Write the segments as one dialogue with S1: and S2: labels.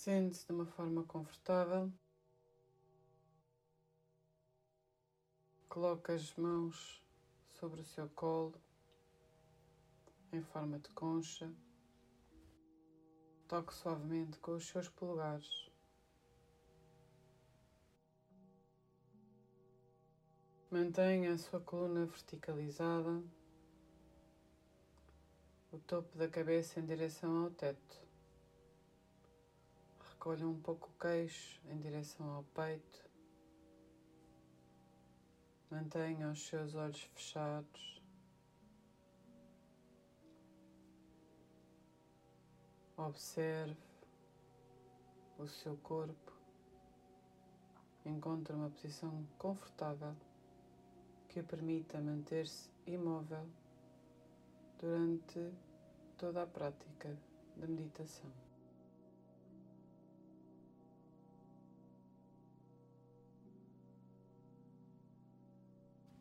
S1: Sente-se de uma forma confortável. Coloque as mãos sobre o seu colo em forma de concha. Toque suavemente com os seus polegares. Mantenha a sua coluna verticalizada, o topo da cabeça em direção ao teto. Recolha um pouco o queixo em direção ao peito. Mantenha os seus olhos fechados. Observe o seu corpo. Encontre uma posição confortável que permita manter-se imóvel durante toda a prática da meditação.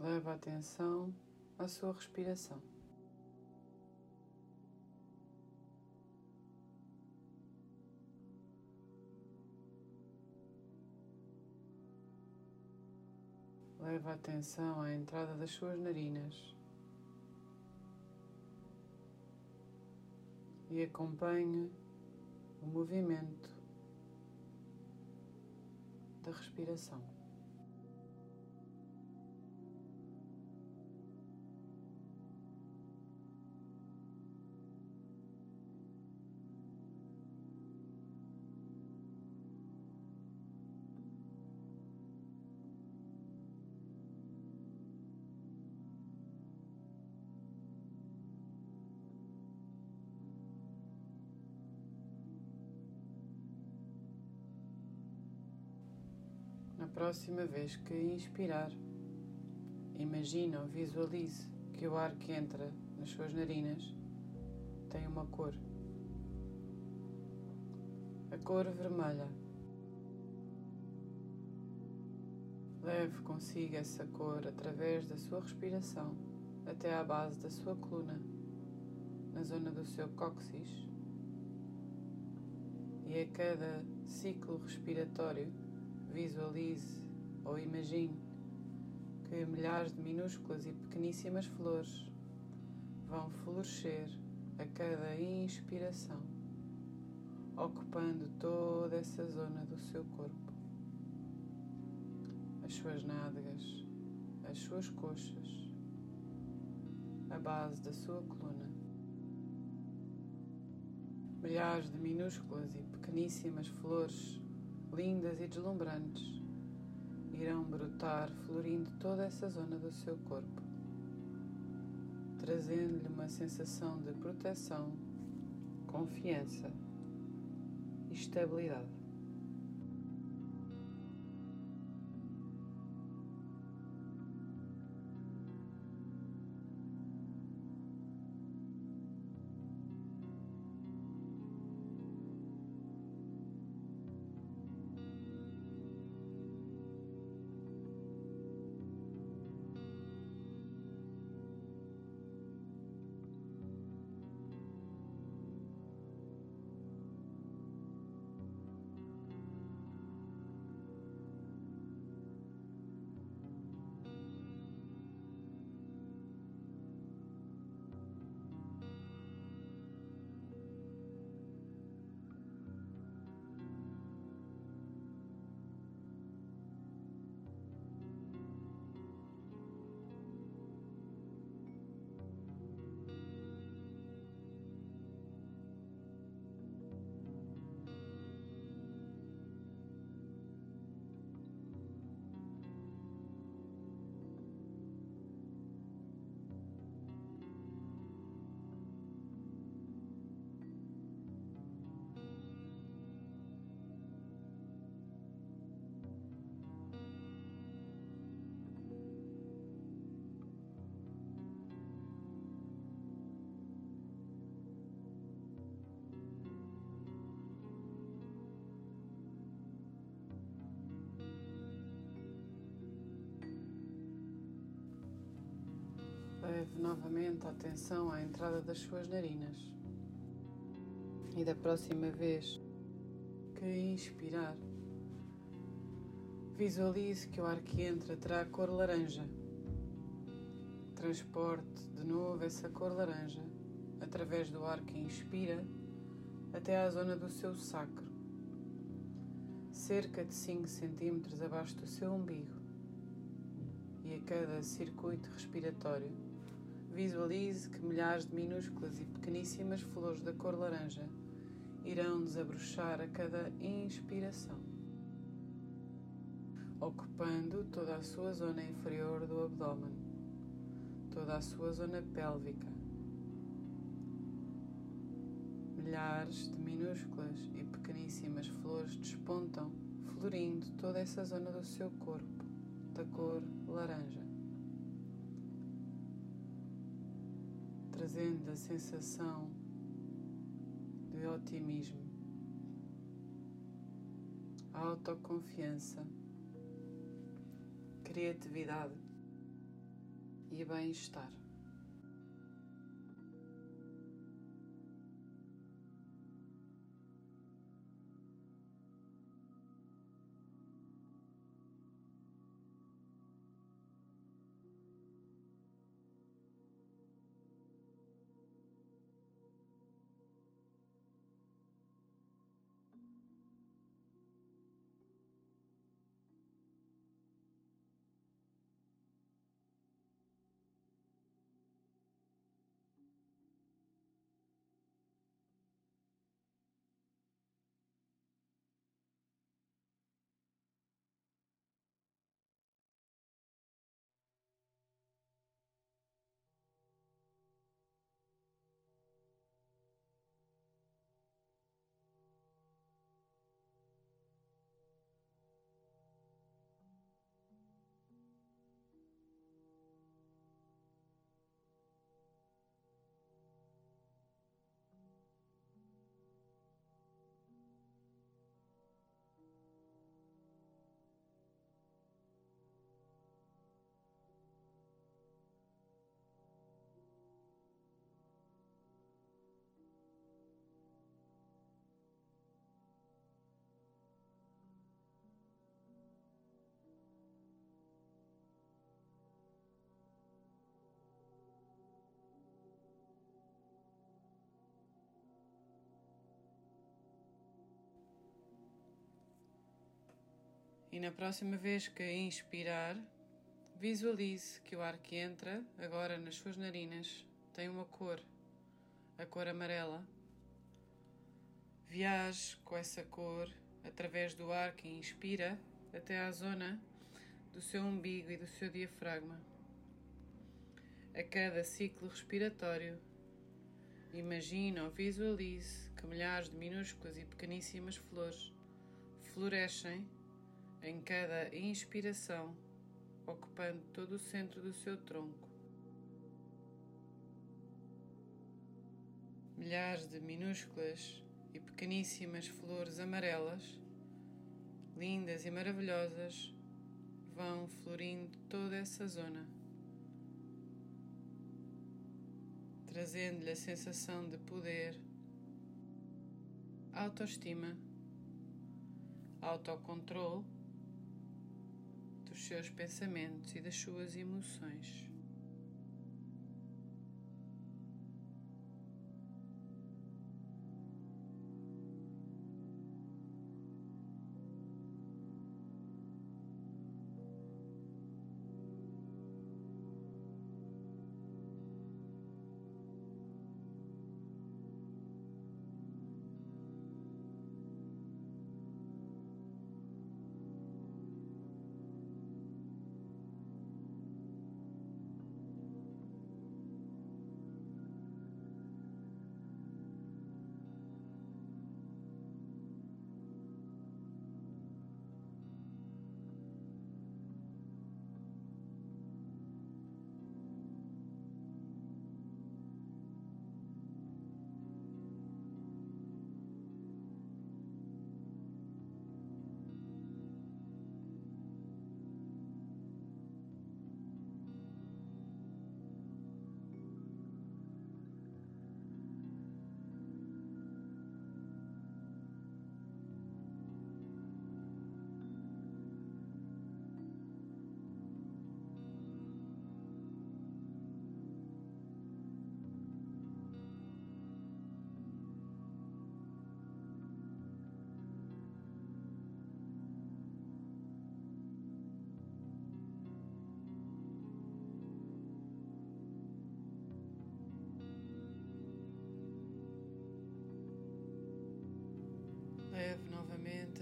S1: Leve a atenção à sua respiração. Leve a atenção à entrada das suas narinas e acompanhe o movimento da respiração. Próxima vez que inspirar, imagine ou visualize que o ar que entra nas suas narinas tem uma cor. A cor vermelha. Leve consigo essa cor através da sua respiração até à base da sua coluna, na zona do seu cóccix. E a cada ciclo respiratório, Visualize ou imagine que milhares de minúsculas e pequeníssimas flores vão florescer a cada inspiração, ocupando toda essa zona do seu corpo, as suas nádegas, as suas coxas, a base da sua coluna. Milhares de minúsculas e pequeníssimas flores lindas e deslumbrantes, irão brotar florindo toda essa zona do seu corpo, trazendo-lhe uma sensação de proteção, confiança e estabilidade. Leve novamente a atenção à entrada das suas narinas. E da próxima vez que inspirar, visualize que o ar que entra terá cor laranja. Transporte de novo essa cor laranja através do ar que inspira até à zona do seu sacro, cerca de 5 centímetros abaixo do seu umbigo. E a cada circuito respiratório, visualize que milhares de minúsculas e pequeníssimas flores da cor laranja irão desabrochar a cada inspiração, ocupando toda a sua zona inferior do abdômen, toda a sua zona pélvica. Milhares de minúsculas e pequeníssimas flores despontam, florindo toda essa zona do seu corpo, da cor laranja. Trazendo a sensação de otimismo, autoconfiança, criatividade e bem-estar. E na próxima vez que inspirar, visualize que o ar que entra agora nas suas narinas tem uma cor, a cor amarela. Viaje com essa cor através do ar que inspira até à zona do seu umbigo e do seu diafragma. A cada ciclo respiratório, imagine ou visualize que milhares de minúsculas e pequeníssimas flores florescem em cada inspiração, ocupando todo o centro do seu tronco. Milhares de minúsculas e pequeníssimas flores amarelas, lindas e maravilhosas, vão florindo toda essa zona, trazendo-lhe a sensação de poder, autoestima, autocontrole dos seus pensamentos e das suas emoções.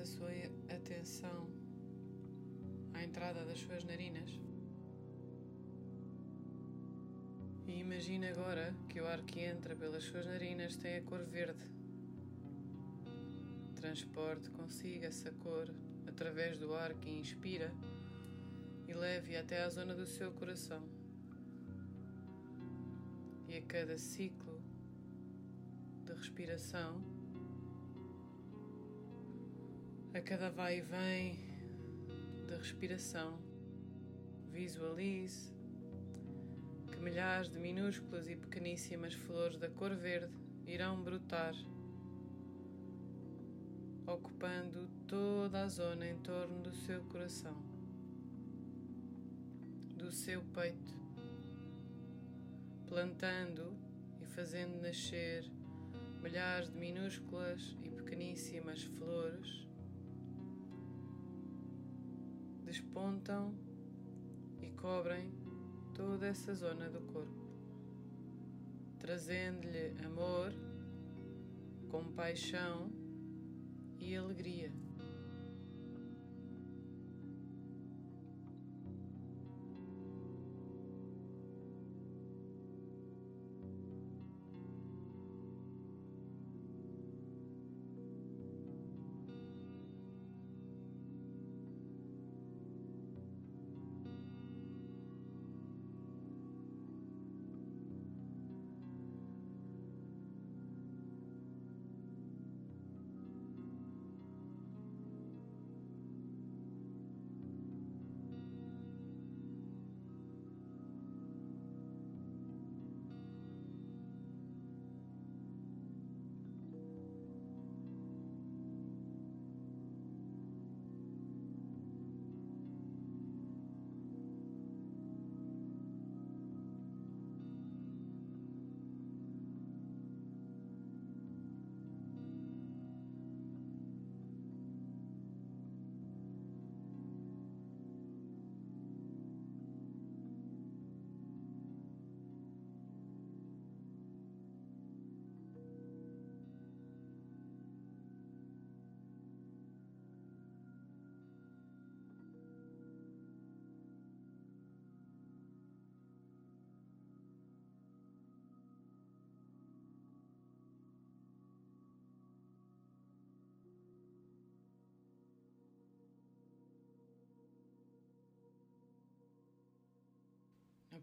S1: A sua atenção à entrada das suas narinas. E imagine agora que o ar que entra pelas suas narinas tem a cor verde. Transporte consigo essa cor através do ar que inspira e leve até à zona do seu coração. E a cada ciclo de respiração, a cada vai e vem de respiração, visualize que milhares de minúsculas e pequeníssimas flores da cor verde irão brotar, ocupando toda a zona em torno do seu coração, do seu peito, plantando e fazendo nascer milhares de minúsculas e pequeníssimas flores despontam e cobrem toda essa zona do corpo, trazendo-lhe amor, compaixão e alegria.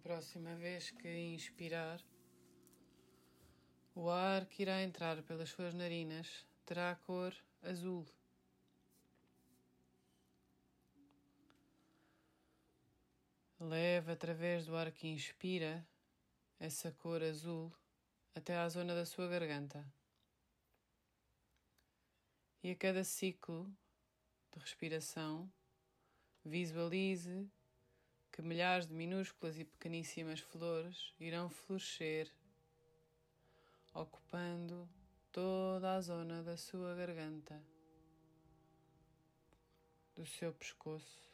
S1: Próxima vez que inspirar, o ar que irá entrar pelas suas narinas terá cor azul. Leve através do ar que inspira essa cor azul até à zona da sua garganta. E a cada ciclo de respiração, visualize que milhares de minúsculas e pequeníssimas flores irão florescer, ocupando toda a zona da sua garganta, do seu pescoço.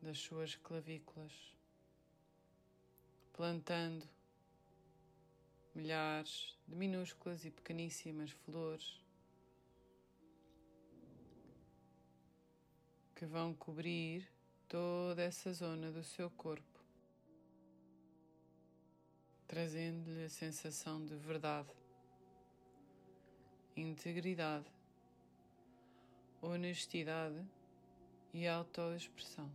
S1: Das suas clavículas, plantando milhares de minúsculas e pequeníssimas flores que vão cobrir toda essa zona do seu corpo, trazendo-lhe a sensação de verdade, integridade, honestidade e autoexpressão.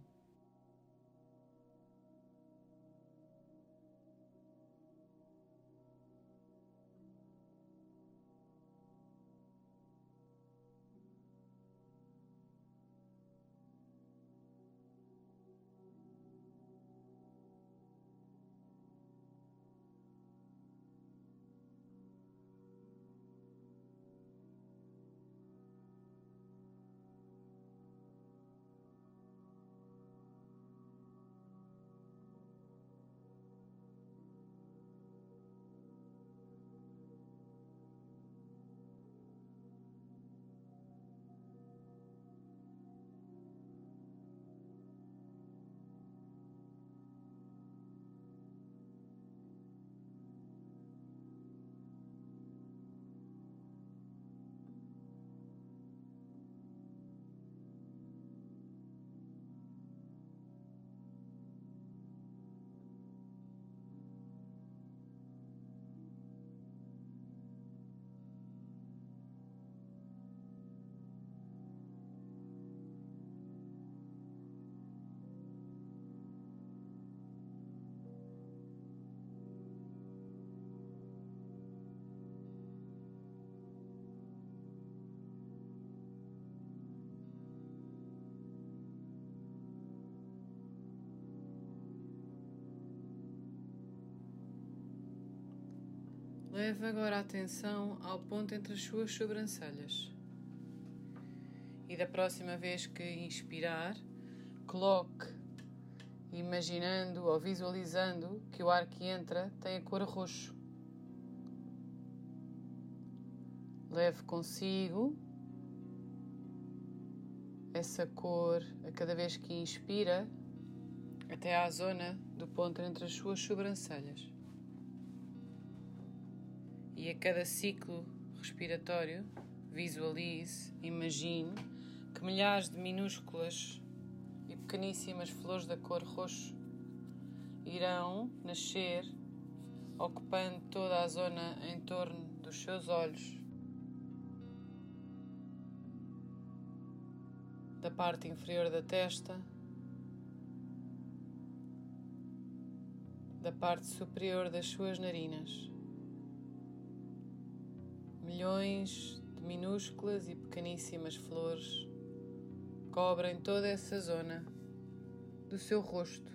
S1: Leve agora a atenção ao ponto entre as suas sobrancelhas. E da próxima vez que inspirar, coloque, imaginando ou visualizando que o ar que entra tem a cor roxo. Leve consigo essa cor a cada vez que inspira até à zona do ponto entre as suas sobrancelhas. E a cada ciclo respiratório, visualize, imagine que milhares de minúsculas e pequeníssimas flores da cor roxo irão nascer, ocupando toda a zona em torno dos seus olhos, da parte inferior da testa da parte superior das suas narinas. Milhões de minúsculas e pequeníssimas flores cobrem toda essa zona do seu rosto,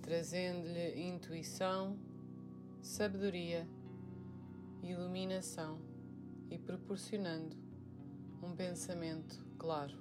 S1: trazendo-lhe intuição, sabedoria, iluminação e proporcionando um pensamento claro.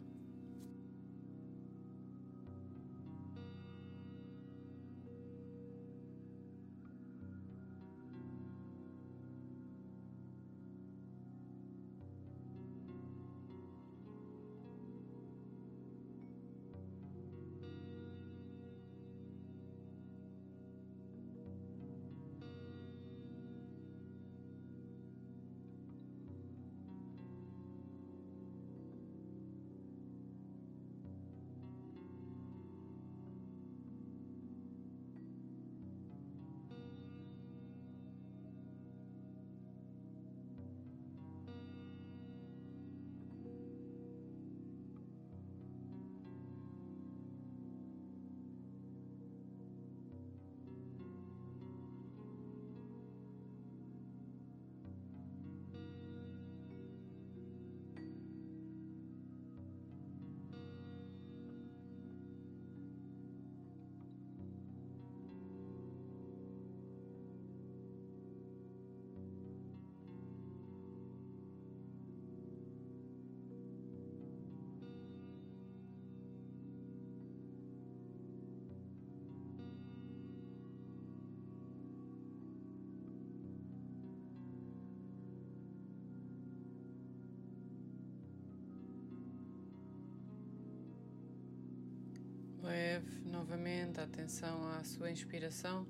S1: Novamente a atenção à sua inspiração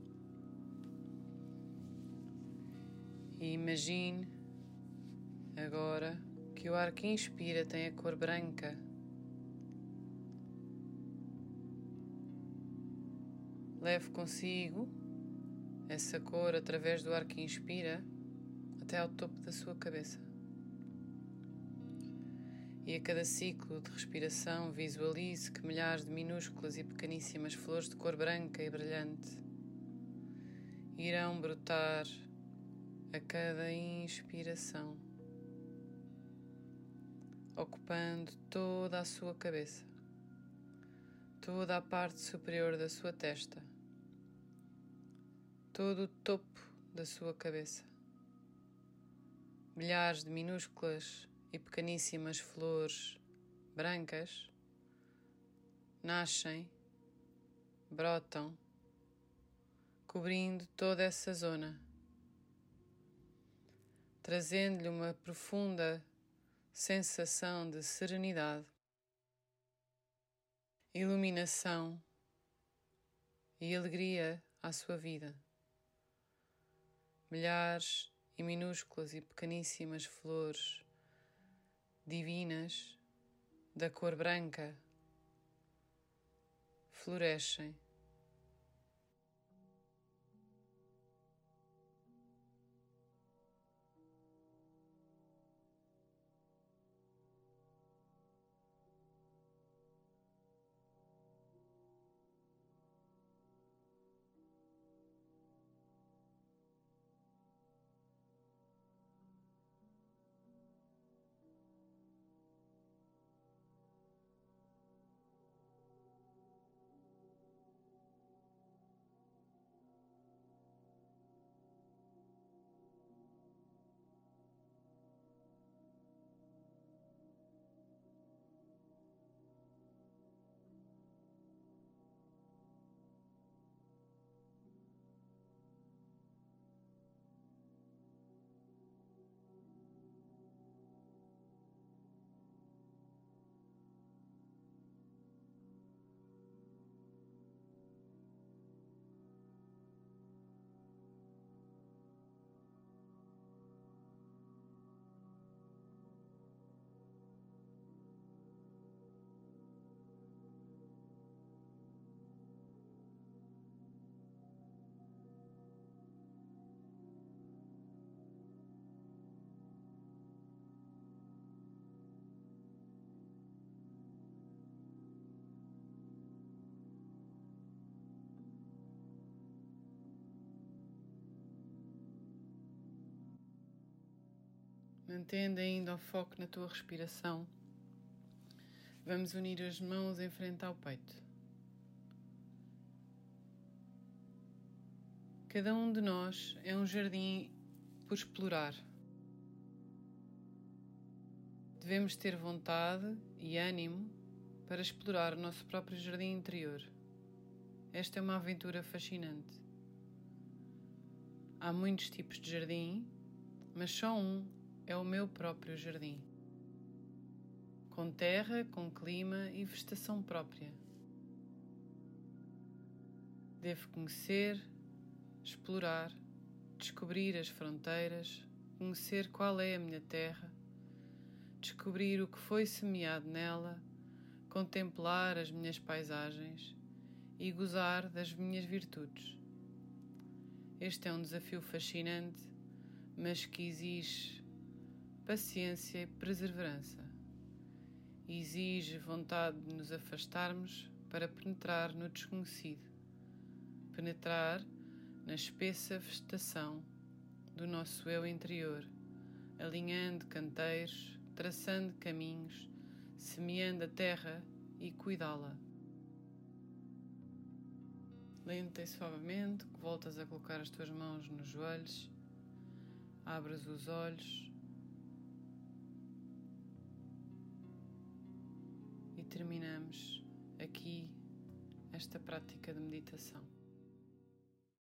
S1: e imagine agora que o ar que inspira tem a cor branca. Leve consigo essa cor através do ar que inspira até ao topo da sua cabeça. E a cada ciclo de respiração visualize que milhares de minúsculas e pequeníssimas flores de cor branca e brilhante irão brotar a cada inspiração, ocupando toda a sua cabeça, toda a parte superior da sua testa, todo o topo da sua cabeça. Milhares de minúsculas e pequeníssimas flores brancas nascem, brotam, cobrindo toda essa zona, trazendo-lhe uma profunda sensação de serenidade, iluminação e alegria à sua vida. Milhares e minúsculas e pequeníssimas flores divinas da cor branca florescem. Mantendo ainda o foco na tua respiração, vamos unir as mãos em frente ao peito. Cada um de nós é um jardim por explorar. Devemos ter vontade e ânimo para explorar o nosso próprio jardim interior. Esta é uma aventura fascinante. Há muitos tipos de jardim, mas só um é o meu próprio jardim. Com terra, com clima e vegetação própria. Devo conhecer, explorar, descobrir as fronteiras, conhecer qual é a minha terra, descobrir o que foi semeado nela, contemplar as minhas paisagens e gozar das minhas virtudes. Este é um desafio fascinante, mas que exige paciência e perseverança. Exige vontade de nos afastarmos para penetrar no desconhecido, penetrar na espessa vegetação do nosso eu interior, alinhando canteiros, traçando caminhos, semeando a terra e cuidá-la. Lenta e suavemente, voltas a colocar as tuas mãos nos joelhos, abres os olhos terminamos aqui esta prática de meditação.